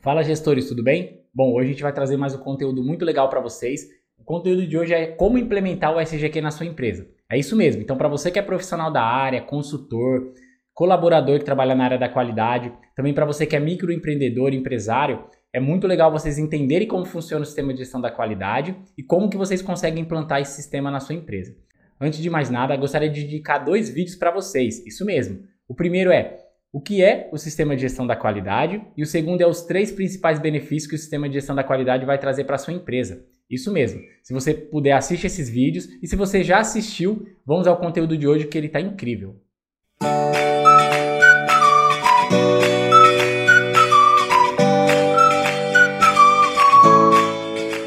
Fala gestores, tudo bem? Bom, hoje a gente vai trazer mais um conteúdo muito legal para vocês. O conteúdo de hoje é como implementar o SGQ na sua empresa. É isso mesmo. Então, para você que é profissional da área, consultor, colaborador que trabalha na área da qualidade, também para você que é microempreendedor, empresário, é muito legal vocês entenderem como funciona o sistema de gestão da qualidade e como que vocês conseguem implantar esse sistema na sua empresa. Antes de mais nada, gostaria de dedicar dois vídeos para vocês. Isso mesmo. O primeiro é o que é o sistema de gestão da qualidade e o segundo é os três principais benefícios que o sistema de gestão da qualidade vai trazer para sua empresa. Isso mesmo. Se você puder, assiste esses vídeos e se você já assistiu, vamos ao conteúdo de hoje que ele está incrível.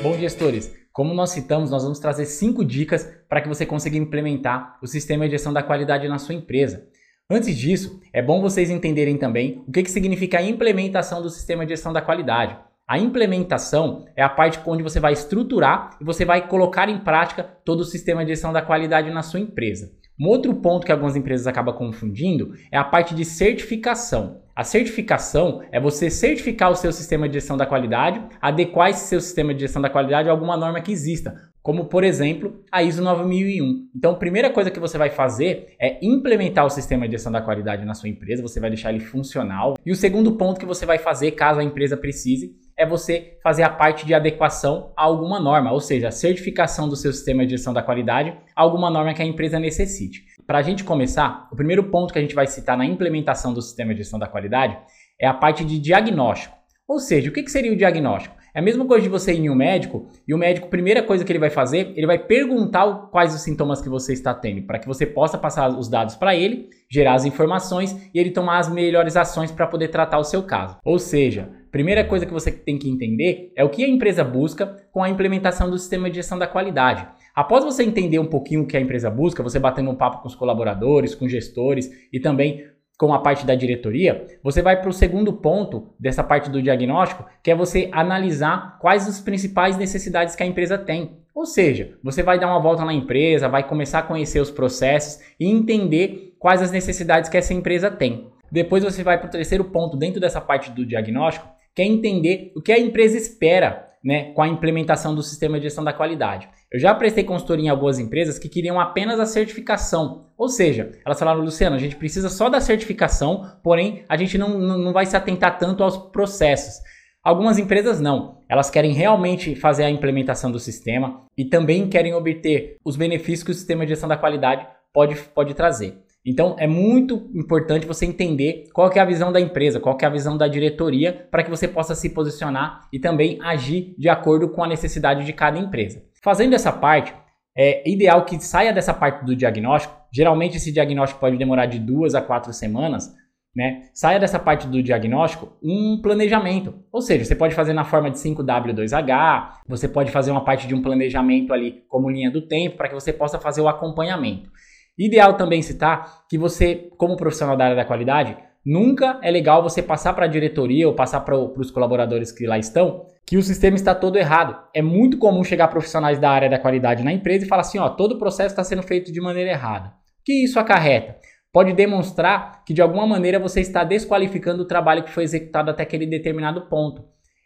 Bom, gestores, como nós citamos, nós vamos trazer cinco dicas para que você consiga implementar o sistema de gestão da qualidade na sua empresa. Antes disso, é bom vocês entenderem também o que, que significa a implementação do sistema de gestão da qualidade. A implementação é a parte onde você vai estruturar e você vai colocar em prática todo o sistema de gestão da qualidade na sua empresa. Um outro ponto que algumas empresas acabam confundindo é a parte de certificação. A certificação é você certificar o seu sistema de gestão da qualidade, adequar esse seu sistema de gestão da qualidade a alguma norma que exista como por exemplo a ISO 9001. Então, a primeira coisa que você vai fazer é implementar o sistema de gestão da qualidade na sua empresa, você vai deixar ele funcional. E o segundo ponto que você vai fazer, caso a empresa precise, é você fazer a parte de adequação a alguma norma, ou seja, a certificação do seu sistema de gestão da qualidade a alguma norma que a empresa necessite. Para a gente começar, o primeiro ponto que a gente vai citar na implementação do sistema de gestão da qualidade é a parte de diagnóstico. Ou seja, o que seria o diagnóstico? É a mesma coisa de você ir em um médico e o médico, primeira coisa que ele vai fazer, ele vai perguntar quais os sintomas que você está tendo, para que você possa passar os dados para ele, gerar as informações e ele tomar as melhores ações para poder tratar o seu caso. Ou seja, primeira coisa que você tem que entender é o que a empresa busca com a implementação do sistema de gestão da qualidade. Após você entender um pouquinho o que a empresa busca, você batendo um papo com os colaboradores, com gestores e também com a parte da diretoria, você vai para o segundo ponto dessa parte do diagnóstico, que é você analisar quais as principais necessidades que a empresa tem. Ou seja, você vai dar uma volta na empresa, vai começar a conhecer os processos e entender quais as necessidades que essa empresa tem. Depois você vai para o terceiro ponto dentro dessa parte do diagnóstico, que é entender o que a empresa espera né, com a implementação do sistema de gestão da qualidade. Eu já prestei consultoria em algumas empresas que queriam apenas a certificação. Ou seja, elas falaram, Luciano, a gente precisa só da certificação, porém a gente não, não vai se atentar tanto aos processos. Algumas empresas não. Elas querem realmente fazer a implementação do sistema e também querem obter os benefícios que o sistema de gestão da qualidade pode, pode trazer. Então é muito importante você entender qual é a visão da empresa, qual é a visão da diretoria, para que você possa se posicionar e também agir de acordo com a necessidade de cada empresa. Fazendo essa parte, é ideal que saia dessa parte do diagnóstico. Geralmente esse diagnóstico pode demorar de duas a quatro semanas. Né? Saia dessa parte do diagnóstico um planejamento. Ou seja, você pode fazer na forma de 5W2H, você pode fazer uma parte de um planejamento ali como linha do tempo para que você possa fazer o acompanhamento. Ideal também citar que você, como profissional da área da qualidade, nunca é legal você passar para a diretoria ou passar para os colaboradores que lá estão que o sistema está todo errado. É muito comum chegar profissionais da área da qualidade na empresa e falar assim, ó, todo o processo está sendo feito de maneira errada. O que isso acarreta? Pode demonstrar que de alguma maneira você está desqualificando o trabalho que foi executado até aquele determinado ponto.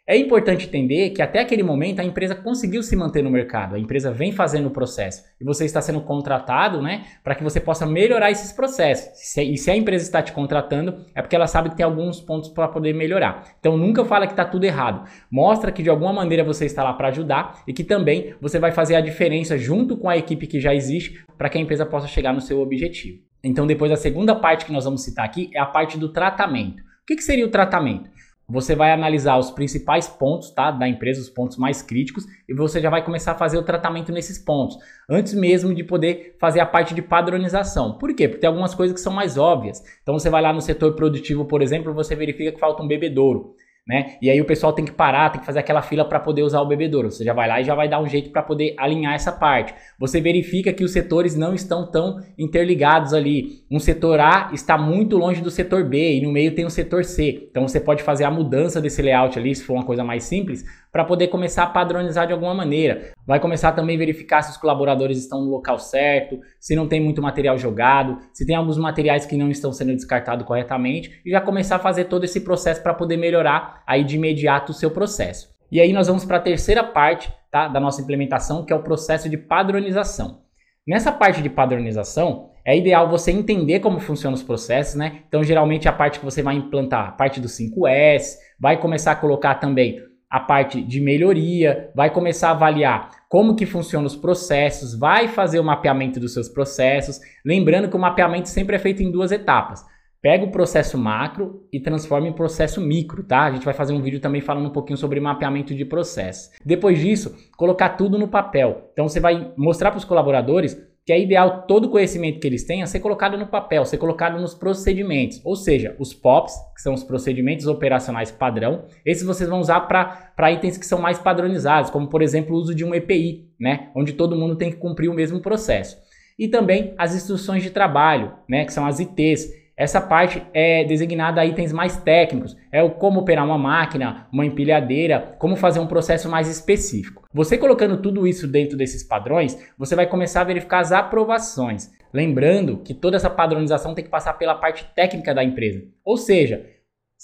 É importante entender que até aquele momento a empresa conseguiu se manter no mercado, a empresa vem fazendo o processo e você está sendo contratado, né, para que você possa melhorar esses processos. E se a empresa está te contratando, é porque ela sabe que tem alguns pontos para poder melhorar. Então nunca fala que está tudo errado. Mostra que de alguma maneira você está lá para ajudar e que também você vai fazer a diferença junto com a equipe que já existe para que a empresa possa chegar no seu objetivo. Então depois a segunda parte que nós vamos citar aqui é a parte do tratamento. O que, que seria o tratamento? Você vai analisar os principais pontos tá, da empresa, os pontos mais críticos, e você já vai começar a fazer o tratamento nesses pontos, antes mesmo de poder fazer a parte de padronização. Por quê? Porque tem algumas coisas que são mais óbvias. Então você vai lá no setor produtivo, por exemplo, você verifica que falta um bebedouro né? E aí o pessoal tem que parar, tem que fazer aquela fila para poder usar o bebedouro. Você já vai lá e já vai dar um jeito para poder alinhar essa parte. Você verifica que os setores não estão tão interligados ali. Um setor A está muito longe do setor B e no meio tem o setor C. Então você pode fazer a mudança desse layout ali, se for uma coisa mais simples, para poder começar a padronizar de alguma maneira. vai começar também a verificar se os colaboradores estão no local certo, se não tem muito material jogado, se tem alguns materiais que não estão sendo descartados corretamente e já começar a fazer todo esse processo para poder melhorar aí de imediato o seu processo. E aí nós vamos para a terceira parte tá, da nossa implementação, que é o processo de padronização. Nessa parte de padronização, é ideal você entender como funcionam os processos, né? Então, geralmente, a parte que você vai implantar, a parte do 5S, vai começar a colocar também a parte de melhoria, vai começar a avaliar como que funcionam os processos, vai fazer o mapeamento dos seus processos, lembrando que o mapeamento sempre é feito em duas etapas. Pega o processo macro e transforma em processo micro, tá? A gente vai fazer um vídeo também falando um pouquinho sobre mapeamento de processo. Depois disso, colocar tudo no papel. Então você vai mostrar para os colaboradores que é ideal todo o conhecimento que eles tenham ser colocado no papel, ser colocado nos procedimentos, ou seja, os POPs, que são os procedimentos operacionais padrão, esses vocês vão usar para itens que são mais padronizados, como por exemplo o uso de um EPI, né, onde todo mundo tem que cumprir o mesmo processo. E também as instruções de trabalho, né, que são as ITs, essa parte é designada a itens mais técnicos, é o como operar uma máquina, uma empilhadeira, como fazer um processo mais específico. Você colocando tudo isso dentro desses padrões, você vai começar a verificar as aprovações. Lembrando que toda essa padronização tem que passar pela parte técnica da empresa. Ou seja,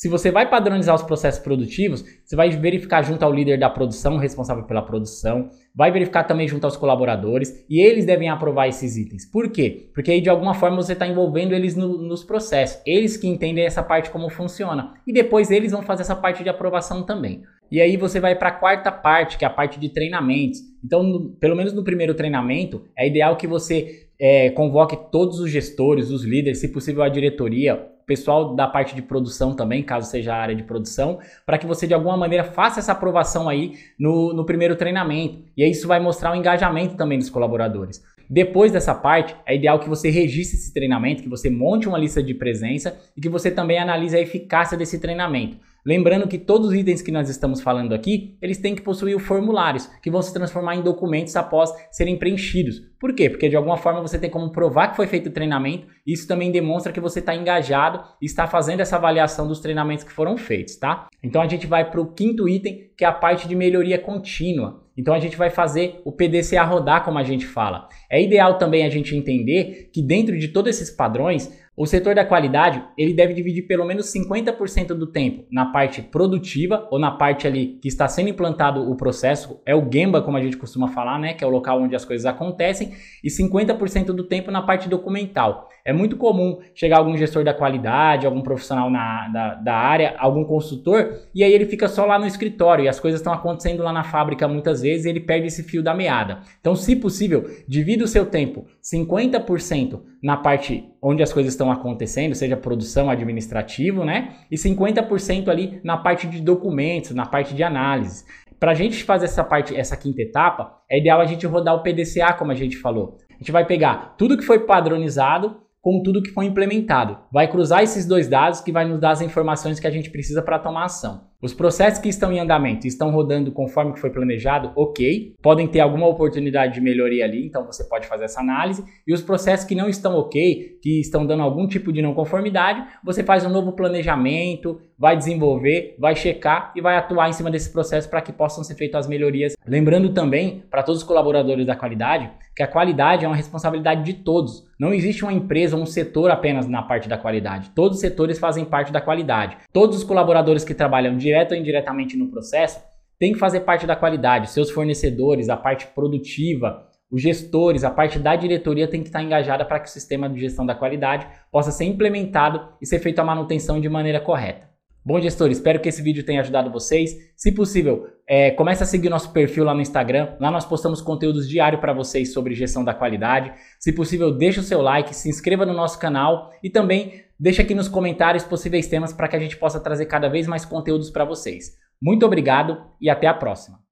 se você vai padronizar os processos produtivos, você vai verificar junto ao líder da produção, responsável pela produção, vai verificar também junto aos colaboradores e eles devem aprovar esses itens. Por quê? Porque aí de alguma forma você está envolvendo eles no, nos processos, eles que entendem essa parte como funciona e depois eles vão fazer essa parte de aprovação também. E aí você vai para a quarta parte, que é a parte de treinamentos. Então, no, pelo menos no primeiro treinamento, é ideal que você é, convoque todos os gestores, os líderes, se possível a diretoria, pessoal da parte de produção também, caso seja a área de produção, para que você de alguma maneira faça essa aprovação aí no, no primeiro treinamento. E aí isso vai mostrar o engajamento também dos colaboradores. Depois dessa parte, é ideal que você registre esse treinamento, que você monte uma lista de presença e que você também analise a eficácia desse treinamento. Lembrando que todos os itens que nós estamos falando aqui, eles têm que possuir formulários, que vão se transformar em documentos após serem preenchidos. Por quê? Porque de alguma forma você tem como provar que foi feito o treinamento, isso também demonstra que você está engajado e está fazendo essa avaliação dos treinamentos que foram feitos, tá? Então a gente vai para o quinto item, que é a parte de melhoria contínua. Então a gente vai fazer o PDCA rodar, como a gente fala. É ideal também a gente entender que dentro de todos esses padrões, o setor da qualidade, ele deve dividir pelo menos 50% do tempo na parte produtiva ou na parte ali que está sendo implantado o processo, é o Gemba, como a gente costuma falar, né, que é o local onde as coisas acontecem, e 50% do tempo na parte documental. É muito comum chegar algum gestor da qualidade, algum profissional na, da, da área, algum consultor, e aí ele fica só lá no escritório e as coisas estão acontecendo lá na fábrica muitas vezes e ele perde esse fio da meada. Então, se possível, divida o seu tempo 50% na parte onde as coisas estão acontecendo, seja produção administrativo, né? E 50% ali na parte de documentos, na parte de análise. Para a gente fazer essa parte, essa quinta etapa, é ideal a gente rodar o PDCA, como a gente falou. A gente vai pegar tudo que foi padronizado com tudo que foi implementado. Vai cruzar esses dois dados que vai nos dar as informações que a gente precisa para tomar ação. Os processos que estão em andamento estão rodando conforme que foi planejado, ok. Podem ter alguma oportunidade de melhoria ali, então você pode fazer essa análise. E os processos que não estão ok, que estão dando algum tipo de não conformidade, você faz um novo planejamento, vai desenvolver, vai checar e vai atuar em cima desse processo para que possam ser feitas as melhorias. Lembrando também para todos os colaboradores da qualidade que a qualidade é uma responsabilidade de todos. Não existe uma empresa ou um setor apenas na parte da qualidade. Todos os setores fazem parte da qualidade. Todos os colaboradores que trabalham direto ou indiretamente no processo têm que fazer parte da qualidade. Seus fornecedores, a parte produtiva, os gestores, a parte da diretoria tem que estar engajada para que o sistema de gestão da qualidade possa ser implementado e ser feita a manutenção de maneira correta. Bom, gestor, espero que esse vídeo tenha ajudado vocês. Se possível, é, comece a seguir nosso perfil lá no Instagram. Lá nós postamos conteúdos diários para vocês sobre gestão da qualidade. Se possível, deixe o seu like, se inscreva no nosso canal e também deixe aqui nos comentários possíveis temas para que a gente possa trazer cada vez mais conteúdos para vocês. Muito obrigado e até a próxima.